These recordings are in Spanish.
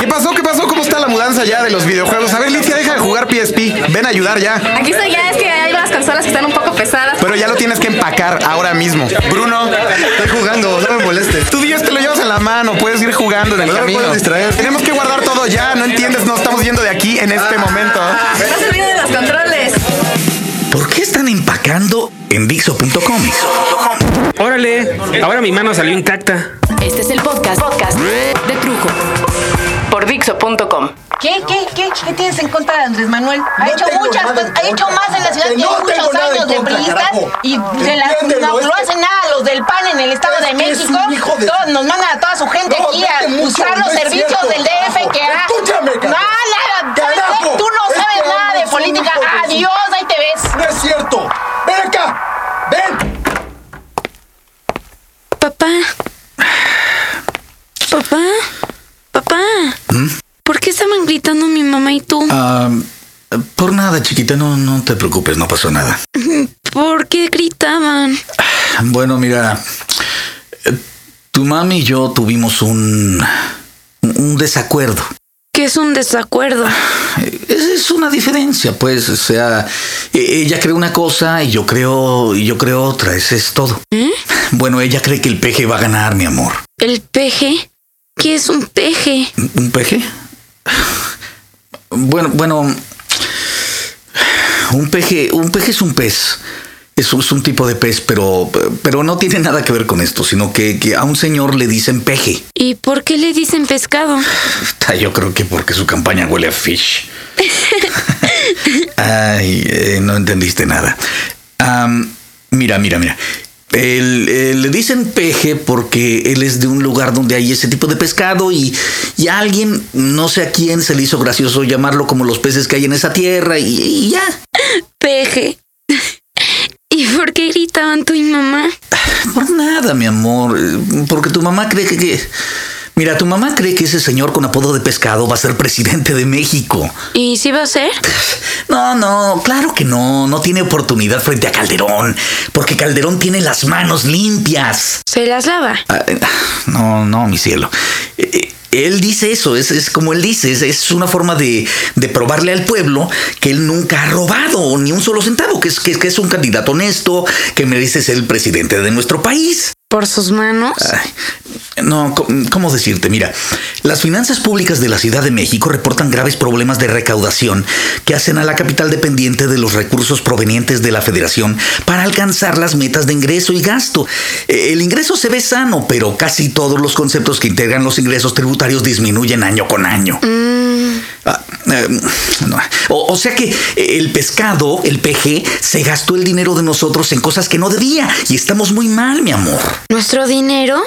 ¿Qué pasó? ¿Qué pasó? ¿Cómo está la mudanza ya de los videojuegos? A ver, Licia, deja de jugar PSP. Ven a ayudar ya. Aquí estoy ya, es que hay unas consolas que están un poco pesadas. Pero ya lo tienes que empacar ahora mismo. Bruno, Estoy jugando, no me molestes. tú Dios te lo llevas en la mano, puedes ir jugando en el No camino. distraer. Tenemos que guardar todo ya, ¿no entiendes? No estamos yendo de aquí en este momento. No se olviden de los controles. ¿Por qué están empacando en Dixo.com? Órale, ahora mi mano salió intacta. Este es el podcast, podcast de Trujo por Dixo.com. ¿Qué, qué, qué, qué tienes en contra de Andrés Manuel? Ha No hecho muchas cosas, ha hecho más en la ciudad Que no muchos años de priistas y se la- Entiéndelo, no, hacen nada los del PAN en el Estado Es de México. un hijo de- Todos nos mandan a toda su gente No, aquí a buscar los servicios cierto, del DF nada, chiquita, no, no te preocupes, no pasó nada. ¿Por qué gritaban? Bueno, mira, eh, tu mami y yo tuvimos un, un desacuerdo. Que es un desacuerdo. Eh, Es, una diferencia, pues, o sea, e- ella cree una cosa y yo creo, y yo creo otra, ese es todo. Bueno, ella cree que el peje va a ganar, mi amor. ¿El peje? ¿Qué es un peje? ¿Un peje? Bueno, bueno, un peje, un peje es un pez. Es, es un tipo de pez, pero, pero no tiene nada que ver con esto, sino que, que a un señor le dicen peje. ¿Y por qué le dicen pescado? Ah, Yo creo que porque su campaña huele a fish. Ay, eh, no entendiste nada. Mira, mira, mira. El- eh, le dicen peje porque él es de un lugar donde hay ese tipo de pescado y, y a alguien, no sé a quién, se le hizo gracioso llamarlo como los peces que hay en esa tierra y, y ya. Peje. ¿Y por qué gritaban tú y mamá? Por nada, mi amor. eh, Porque tu mamá cree que, que- Mira, tu mamá cree que ese señor con apodo de pescado va a ser presidente de México. ¿Y si va a ser? No, no, claro que no. No tiene oportunidad frente a Calderón. Porque Calderón tiene las manos limpias. ¿Se las lava? Ah, eh, No, no, mi cielo. Él dice eso, es, es como él dice, es, es una forma de, de probarle al pueblo que él nunca ha robado ni un solo centavo, que es, que, que es un candidato honesto, que merece ser el presidente de nuestro país. ¿Por sus manos? Ay, no, ¿cómo decirte? Mira, las finanzas públicas de la Ciudad de México reportan graves problemas de recaudación que hacen a la capital dependiente de los recursos provenientes de la federación para alcanzar las metas de ingreso y gasto. Eh, El ingreso se ve sano, pero casi todos los conceptos que integran los ingresos tributarios disminuyen año con año. Ah, eh, o, o sea que eh, el pescado, el PG, se gastó el dinero de nosotros en cosas que no debía y estamos muy mal, mi amor. ¿Nuestro dinero?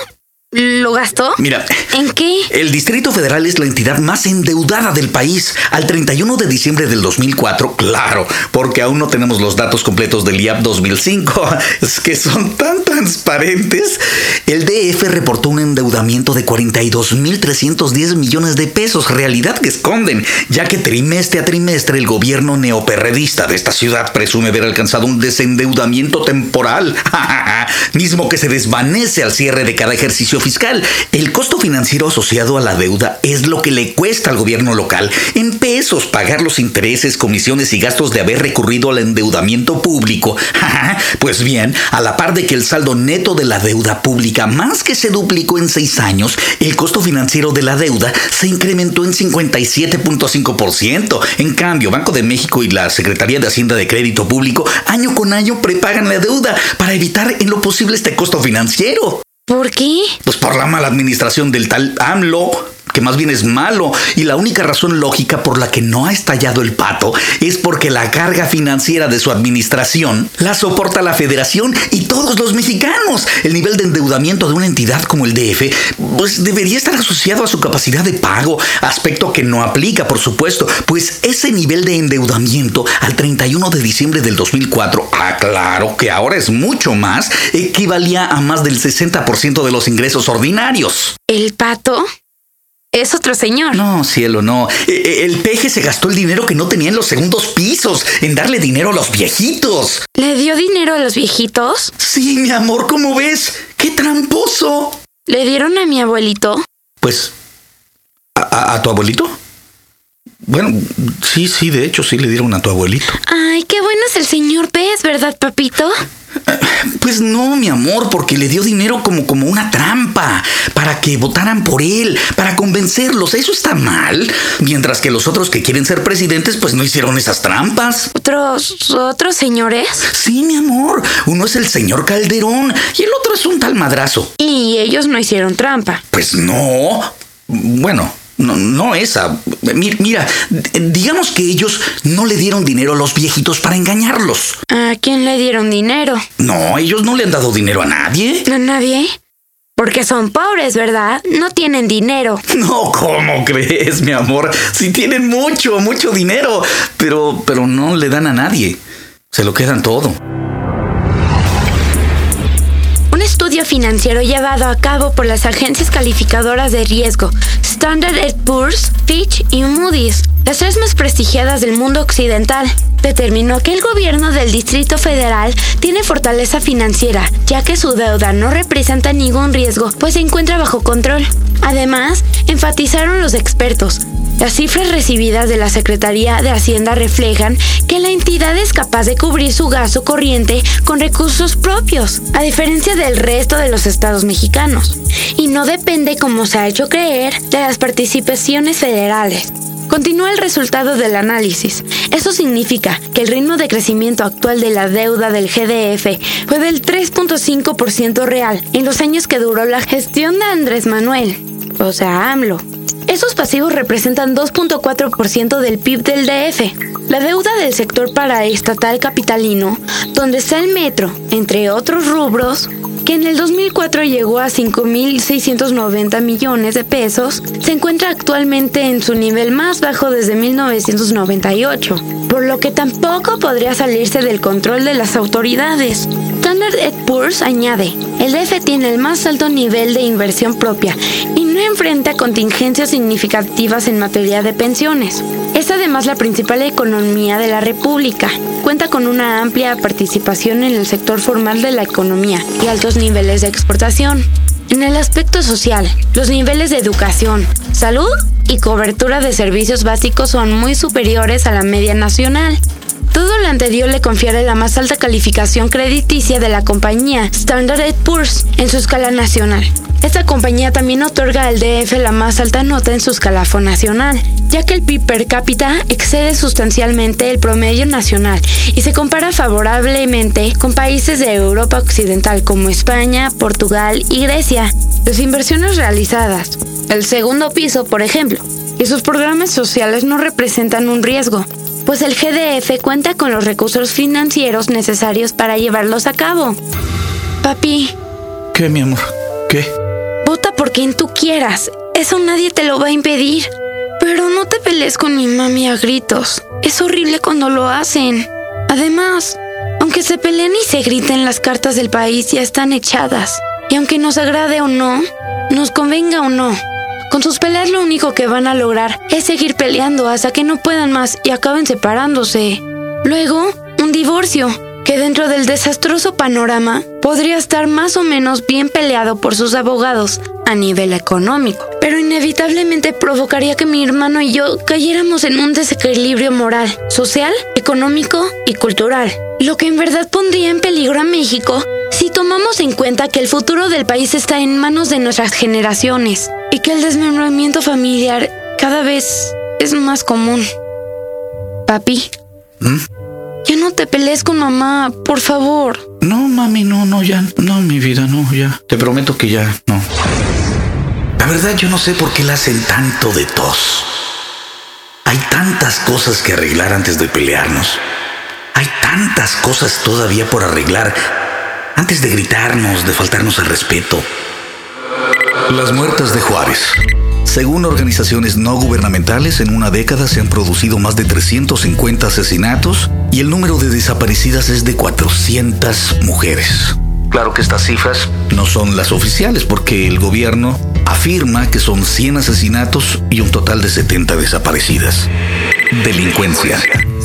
¿Lo gastó? Mira, ¿En qué? el Distrito Federal es la entidad más endeudada del país. Al 31 de diciembre del 2004, claro, porque aún no tenemos los datos completos del IAP 2005, es que son tan transparentes. El DF reportó un endeudamiento de 42.310 millones de pesos, realidad que esconden, ya que trimestre a trimestre el gobierno neoperredista de esta ciudad presume haber alcanzado un desendeudamiento temporal, mismo que se desvanece al cierre de cada ejercicio fiscal. El costo financiero asociado a la deuda es lo que le cuesta al gobierno local en pesos pagar los intereses, comisiones y gastos de haber recurrido al endeudamiento público. pues bien, a la par de que el saldo neto de la deuda pública más que se duplicó en seis años, el costo financiero de la deuda se incrementó en 57.5%. En cambio, Banco de México y la Secretaría de Hacienda de Crédito Público año con año prepagan la deuda para evitar en lo posible este costo financiero. ¿Por qué? Pues por la mala administración del tal AMLO, que más bien es malo. Y la única razón lógica por la que no ha estallado el pato es porque la carga financiera de su administración la soporta la federación y todos los mexicanos. El nivel de endeudamiento de una entidad como el DF, pues debería estar asociado a su capacidad de pago, aspecto que no aplica, por supuesto, pues ese nivel de endeudamiento al 31 de diciembre del 2004, aclaro que ahora es mucho más, equivalía a más del 60% de los ingresos ordinarios. ¿El pato? Es otro señor. No, cielo, no. E- e- El peje se gastó el dinero que no tenía en los segundos pisos, en darle dinero a los viejitos. ¿Le dio dinero a los viejitos? Sí, mi amor, ¿cómo ves? ¡Qué tramposo! ¿Le dieron a mi abuelito? Pues ¿A, a- a tu abuelito? Bueno, sí, sí, de hecho sí le dieron a tu abuelito. Ay, qué bueno es el señor Pez, ¿verdad, papito? Pues no, mi amor, porque le dio dinero como, como una trampa, para que votaran por él, para convencerlos. Eso está mal. Mientras que los otros que quieren ser presidentes, pues no hicieron esas trampas. ¿Otros, otros señores? Sí, mi amor. Uno es el señor Calderón y el otro es un tal madrazo. Y ellos no hicieron trampa. Pues no. Bueno, no, no esa. Mi- Mira, digamos que ellos no le dieron dinero a los viejitos para engañarlos. ¿A quién le dieron dinero? No, ellos no le han dado dinero a nadie. ¿A nadie? Porque son pobres, ¿verdad? No tienen dinero. No, ¿cómo crees, mi amor? Si tienen mucho, mucho dinero, pero, pero no le dan a nadie. Se lo quedan todo. Estudio financiero llevado a cabo por las agencias calificadoras de riesgo Standard Poor's, Fitch y Moody's, las tres más prestigiadas del mundo occidental, determinó que el gobierno del Distrito Federal tiene fortaleza financiera, ya que su deuda no representa ningún riesgo, pues se encuentra bajo control. Además, enfatizaron los expertos, las cifras recibidas de la Secretaría de Hacienda reflejan que la entidad es capaz de cubrir su gasto corriente con recursos propios, a diferencia del resto de los estados mexicanos, y no depende, como se ha hecho creer, de las participaciones federales. Continúa el resultado del análisis. Eso significa que el ritmo de crecimiento actual de la deuda del GDF fue del 3.5% real en los años que duró la gestión de Andrés Manuel, o sea, AMLO. Esos pasivos representan 2.4% del PIB del DF. La deuda del sector paraestatal capitalino, donde está el metro, entre otros rubros, que en el 2004 llegó a 5.690 millones de pesos, se encuentra actualmente en su nivel más bajo desde 1998, por lo que tampoco podría salirse del control de las autoridades. Standard Poor's añade, el DF tiene el más alto nivel de inversión propia y no enfrenta contingencias significativas en materia de pensiones. Es además la principal economía de la República. Cuenta con una amplia participación en el sector formal de la economía y altos niveles de exportación. En el aspecto social, los niveles de educación, salud y cobertura de servicios básicos son muy superiores a la media nacional. Todo lo anterior le confiere la más alta calificación crediticia de la compañía, Standard Poor's, en su escala nacional. Esta compañía también otorga al DF la más alta nota en su escalafón nacional, ya que el PIB per cápita excede sustancialmente el promedio nacional y se compara favorablemente con países de Europa Occidental como España, Portugal y Grecia. Las inversiones realizadas, el segundo piso, por ejemplo, y sus programas sociales no representan un riesgo, pues el GDF cuenta con los recursos financieros necesarios para llevarlos a cabo. Papi, ¿Qué, mi amor? ¿Qué? vota por quien tú quieras. Eso nadie te lo va a impedir. Pero no te pelees con mi mami a gritos. Es horrible cuando lo hacen. Además, aunque se peleen y se griten, las cartas del país ya están echadas. Y aunque nos agrade o no, nos convenga o no, con sus peleas lo único que van a lograr es seguir peleando hasta que no puedan más y acaben separándose. Luego, un divorcio, que dentro del desastroso panorama podría estar más o menos bien peleado por sus abogados a nivel económico, pero inevitablemente provocaría que mi hermano y yo cayéramos en un desequilibrio moral, social, económico y cultural, lo que en verdad pondría en peligro a México si tomamos en cuenta que el futuro del país está en manos de nuestras generaciones y que el desmembramiento familiar cada vez es más común. Papi, ¿Mm? ya no te pelees con mamá, por favor. No, mami, no, no, ya. No, mi vida, no, ya. Te prometo que ya, no. Verdad, yo no sé por qué le hacen tanto de tos. Hay tantas cosas que arreglar antes de pelearnos. Hay tantas cosas todavía por arreglar antes de gritarnos, de faltarnos al respeto. Las muertas de Juárez. Según organizaciones no gubernamentales, en una década se han producido más de 350 asesinatos y el número de desaparecidas es de 400 mujeres. Claro que estas cifras no son las oficiales porque el gobierno afirma que son 100 asesinatos y un total de 70 desaparecidas. Delincuencia.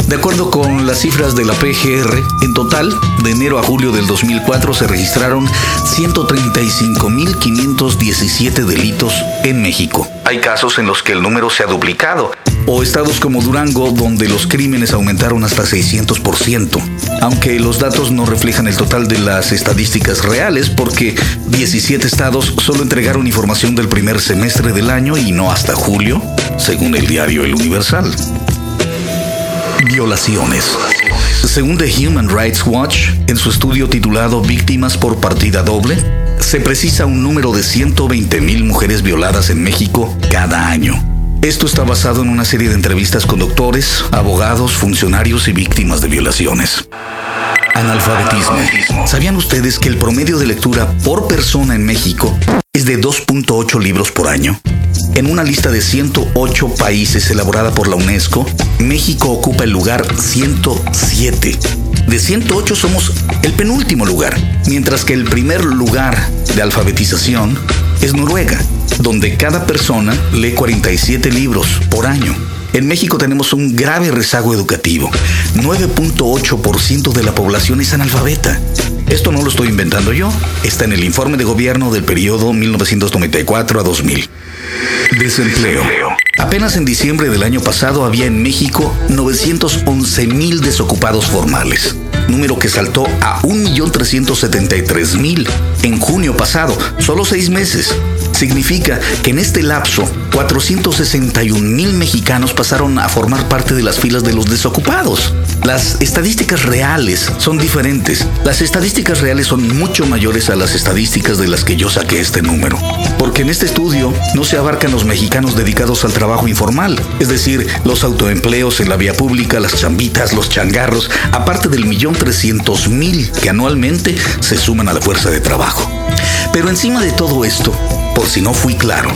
De acuerdo con las cifras de la PGR, en total, de enero a julio del 2004 se registraron 135.517 delitos en México. Hay casos en los que el número se ha duplicado, o estados como Durango, donde los crímenes aumentaron hasta 600%, aunque los datos no reflejan el total de las estadísticas reales porque 17 estados solo entregaron información del primer semestre del año y no hasta julio, según el diario El Universal violaciones. Según The Human Rights Watch, en su estudio titulado Víctimas por partida doble, se precisa un número de 120.000 mujeres violadas en México cada año. Esto está basado en una serie de entrevistas con doctores, abogados, funcionarios y víctimas de violaciones. Analfabetismo. ¿Sabían ustedes que el promedio de lectura por persona en México es de 2.8 libros por año? En una lista de 108 países elaborada por la UNESCO, México ocupa el lugar 107. De 108 somos el penúltimo lugar, mientras que el primer lugar de alfabetización es Noruega, donde cada persona lee 47 libros por año. En México tenemos un grave rezago educativo. 9.8% de la población es analfabeta. Esto no lo estoy inventando yo, está en el informe de gobierno del periodo 1994 a 2000. Desempleo. Apenas en diciembre del año pasado había en México 911 mil desocupados formales, número que saltó a 1.373.000 en junio pasado, solo seis meses. Significa que en este lapso, 461 mil mexicanos pasaron a formar parte de las filas de los desocupados. Las estadísticas reales son diferentes. Las estadísticas reales son mucho mayores a las estadísticas de las que yo saqué este número. Porque en este estudio no se abarcan los mexicanos dedicados al trabajo informal, es decir, los autoempleos en la vía pública, las chambitas, los changarros, aparte del millón trescientos mil que anualmente se suman a la fuerza de trabajo. Pero encima de todo esto, por si no fui claro,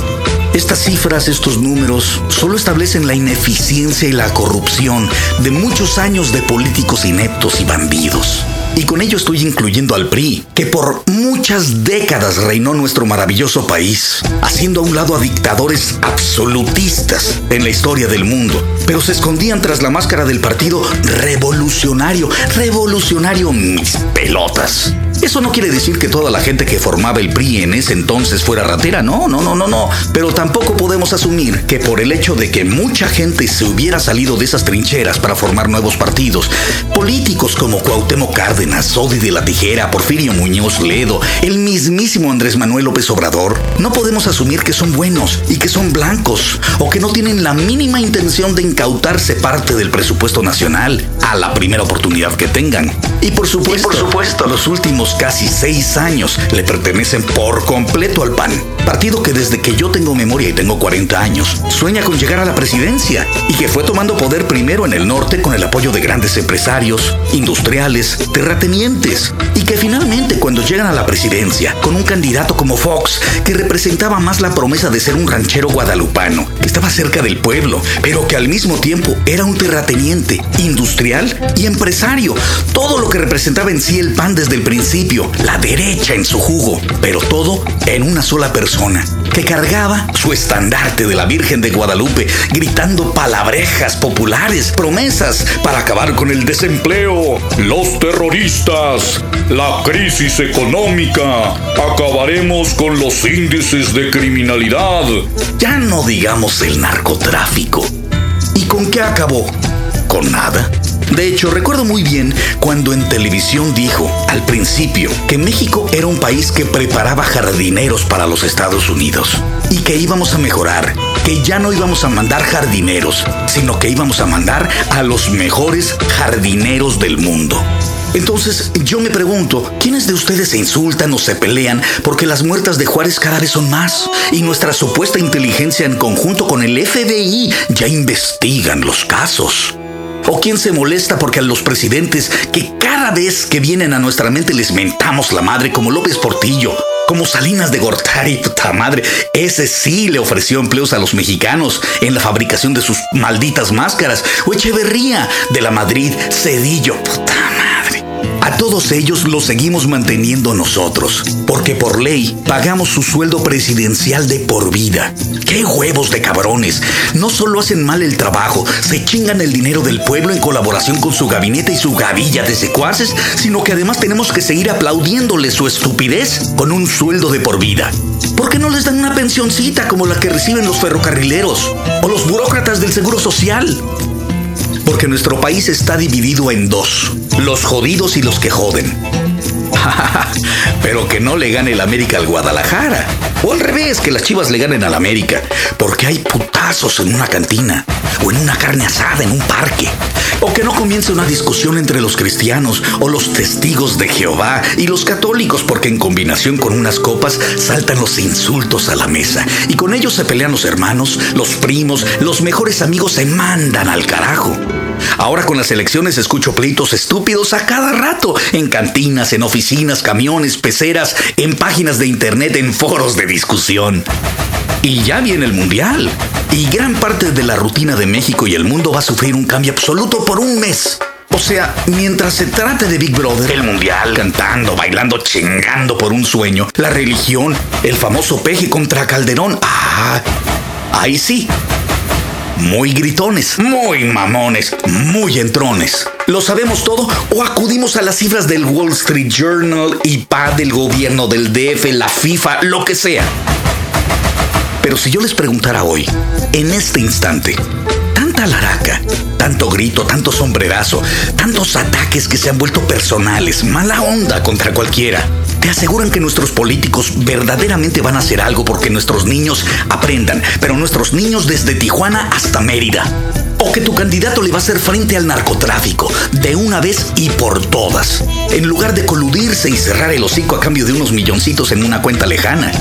estas cifras, estos números, solo establecen la ineficiencia y la corrupción de muchos años de políticos ineptos y bandidos. Y con ello estoy incluyendo al PRI, que por muchas décadas reinó nuestro maravilloso país, haciendo a un lado a dictadores absolutistas en la historia del mundo, pero se escondían tras la máscara del partido revolucionario, revolucionario mis pelotas. Eso no quiere decir que toda la gente que formaba el PRI en ese entonces fuera ratera, no, no, no, no, no. Pero tampoco podemos asumir que por el hecho de que mucha gente se hubiera salido de esas trincheras para formar nuevos partidos, políticos como Cuauhtémoc Cárdenas, Sodi de la Tijera, Porfirio Muñoz Ledo, el mismísimo Andrés Manuel López Obrador, no podemos asumir que son buenos y que son blancos o que no tienen la mínima intención de incautarse parte del presupuesto nacional a la primera oportunidad que tengan. Y por supuesto, por supuesto. los últimos casi seis años le pertenecen por completo al PAN. Partido que desde que yo tengo memoria y tengo 40 años, sueña con llegar a la presidencia y que fue tomando poder primero en el norte con el apoyo de grandes empresarios, industriales, terratenientes y que finalmente cuando llegan a la presidencia con un candidato como Fox que representaba más la promesa de ser un ranchero guadalupano, que estaba cerca del pueblo, pero que al mismo tiempo era un terrateniente, industrial y empresario, todo lo que representaba en sí el PAN desde el principio, la derecha en su jugo, pero todo en una sola persona, que cargaba su estandarte de la Virgen de Guadalupe, gritando palabrejas populares, promesas para acabar con el desempleo, Los terroristas, la crisis económica, acabaremos con los índices de criminalidad. ya no digamos el narcotráfico. ¿Y con qué acabó? Con nada. De hecho, recuerdo muy bien cuando en televisión dijo, al principio, que México era un país que preparaba jardineros para los Estados Unidos y que íbamos a mejorar, que ya no íbamos a mandar jardineros, sino que íbamos a mandar a los mejores jardineros del mundo. Entonces yo me pregunto, ¿quiénes de ustedes se insultan o se pelean porque las muertas de Juárez cada vez son más? Y nuestra supuesta inteligencia en conjunto con el FBI ya investigan los casos. ¿O quién se molesta porque a los presidentes que cada vez que vienen a nuestra mente les mentamos la madre como López Portillo? Como Salinas de Gortari, puta madre, ese sí le ofreció empleos a los mexicanos en la fabricación de sus malditas máscaras. O Echeverría de la Madrid, Cedillo, puta. A todos ellos los seguimos manteniendo nosotros, porque por ley pagamos su sueldo presidencial de por vida. ¡Qué huevos de cabrones! No solo hacen mal el trabajo, se chingan el dinero del pueblo en colaboración con su gabinete y su gavilla de secuaces, sino que además tenemos que seguir aplaudiéndole su estupidez con un sueldo de por vida. ¿Por qué no les dan una pensioncita como la que reciben los ferrocarrileros o los burócratas del Seguro Social? Porque nuestro país está dividido en dos, los jodidos y los que joden. Pero que no le gane el América al Guadalajara. O al revés, que las chivas le ganen al América. Porque hay putazos en una cantina. O en una carne asada en un parque. O que no comience una discusión entre los cristianos o los testigos de Jehová y los católicos, porque en combinación con unas copas saltan los insultos a la mesa. Y con ellos se pelean los hermanos, los primos, los mejores amigos se mandan al carajo. Ahora con las elecciones escucho pleitos estúpidos a cada rato, en cantinas, en oficinas, camiones, peceras, en páginas de internet, en foros de discusión. Y ya viene el Mundial. Y gran parte de la rutina de México y el mundo va a sufrir un cambio absoluto por un mes. O sea, mientras se trate de Big Brother, el mundial, cantando, bailando, chingando por un sueño, la religión, el famoso peje contra Calderón, ah, ahí sí, muy gritones, muy mamones, muy entrones. ¿Lo sabemos todo o acudimos a las cifras del Wall Street Journal, IPA del gobierno del DF, la FIFA, lo que sea? Pero si yo les preguntara hoy, en este instante, tanta laraca, tanto grito, tanto sombrerazo, tantos ataques que se han vuelto personales, mala onda contra cualquiera, te aseguran que nuestros políticos verdaderamente van a hacer algo porque nuestros niños aprendan, pero nuestros niños desde Tijuana hasta Mérida. O que tu candidato le va a hacer frente al narcotráfico, de una vez y por todas, en lugar de coludirse y cerrar el hocico a cambio de unos milloncitos en una cuenta lejana.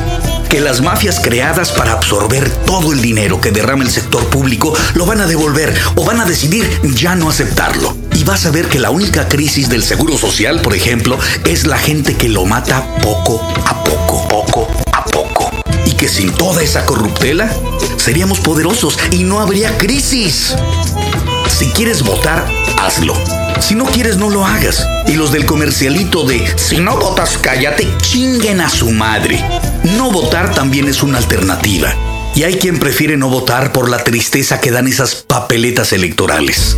Que las mafias creadas para absorber todo el dinero que derrama el sector público lo van a devolver o van a decidir ya no aceptarlo. Y vas a ver que la única crisis del seguro social, por ejemplo, es la gente que lo mata poco a poco, poco a poco. Y que sin toda esa corruptela, seríamos poderosos y no habría crisis. Si quieres votar, hazlo. Si no quieres, no lo hagas. Y los del comercialito de si no votas, cállate, chinguen a su madre. No votar también es una alternativa. Y hay quien prefiere no votar por la tristeza que dan esas papeletas electorales.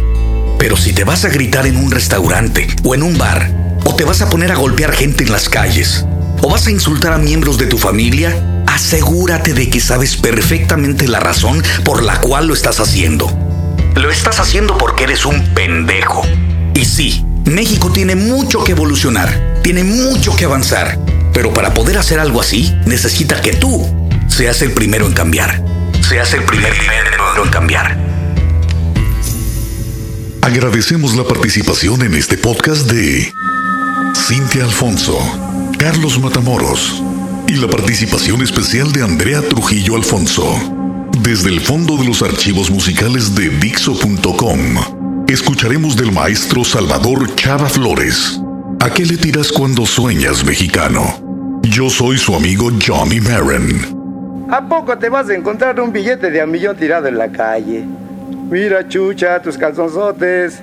Pero si te vas a gritar en un restaurante o en un bar, o te vas a poner a golpear gente en las calles, o vas a insultar a miembros de tu familia, asegúrate de que sabes perfectamente la razón por la cual lo estás haciendo. Lo estás haciendo porque eres un pendejo. Y sí, México tiene mucho que evolucionar, tiene mucho que avanzar, pero para poder hacer algo así, necesita que tú seas el primero en cambiar. Seas el primer primero en cambiar. Agradecemos la participación en este podcast de Cintia Alfonso, Carlos Matamoros y la participación especial de Andrea Trujillo Alfonso. Desde el fondo de los archivos musicales de Dixo.com, escucharemos del maestro Salvador Chava Flores. ¿A qué le tiras cuando sueñas, mexicano? Yo soy su amigo Johnny Marin. ¿A poco te vas a encontrar un billete de a millón tirado en la calle? Mira, chucha, tus calzonzotes.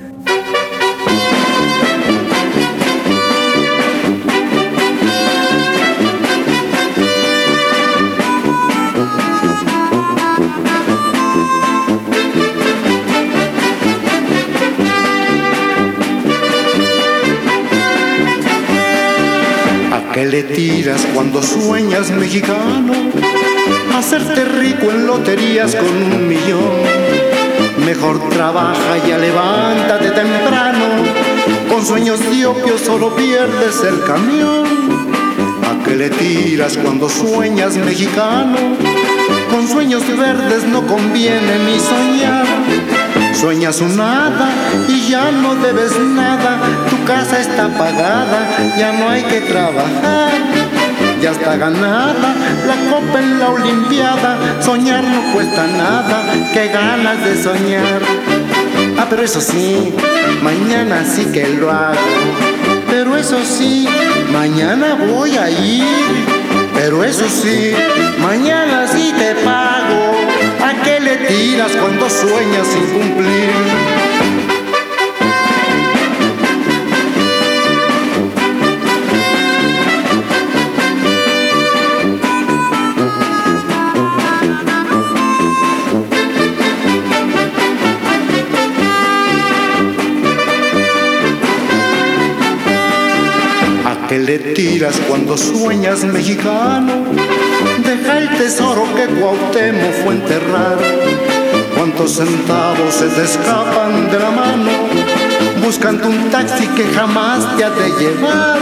Le tiras cuando sueñas, mexicano? Hacerte rico en loterías con un millón. Mejor trabaja ya levántate temprano. Con sueños diopios solo pierdes el camión. ¿A qué le tiras cuando sueñas, mexicano? Con sueños verdes no conviene ni soñar. Sueñas un nada y ya no debes nada. Tu casa está pagada, ya no hay que trabajar ya está ganada la copa en la Olimpiada. Soñar no cuesta nada, qué ganas de soñar. Ah, pero eso sí, mañana sí que lo hago. Pero eso sí, mañana voy a ir. Pero eso sí, mañana sí te pago mentiras cuando sueñas sin cumplir. ¿A qué le tiras cuando sueñas mexicano? Deja el tesoro que Cuauhtémoc fue enterrar. ¿Cuántos centavos se te escapan de la mano? Buscando un taxi que jamás te ha de llevar.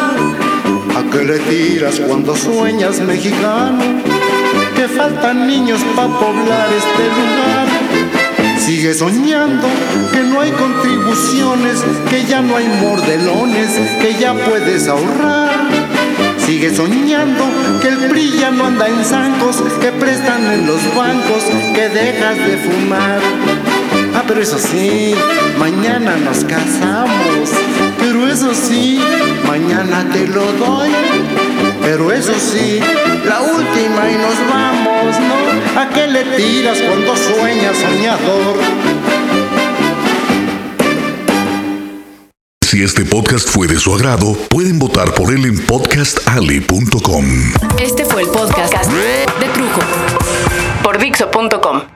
¿A qué le tiras cuando sueñas mexicano? Que faltan niños para poblar este lugar. Sigue soñando que no hay contribuciones, que ya no hay mordelones, que ya puedes ahorrar. Sigue soñando que el PRI no anda en zancos, que prestan en los bancos, que dejas de fumar. Ah, pero eso sí, mañana nos casamos. Pero eso sí, mañana te lo doy. Pero eso sí, la última y nos vamos, ¿no? ¿A qué le tiras cuando sueñas soñador? Si este podcast fue de su agrado, pueden votar por él en podcastali.com. Este fue el podcast de Trujo por Dixo.com.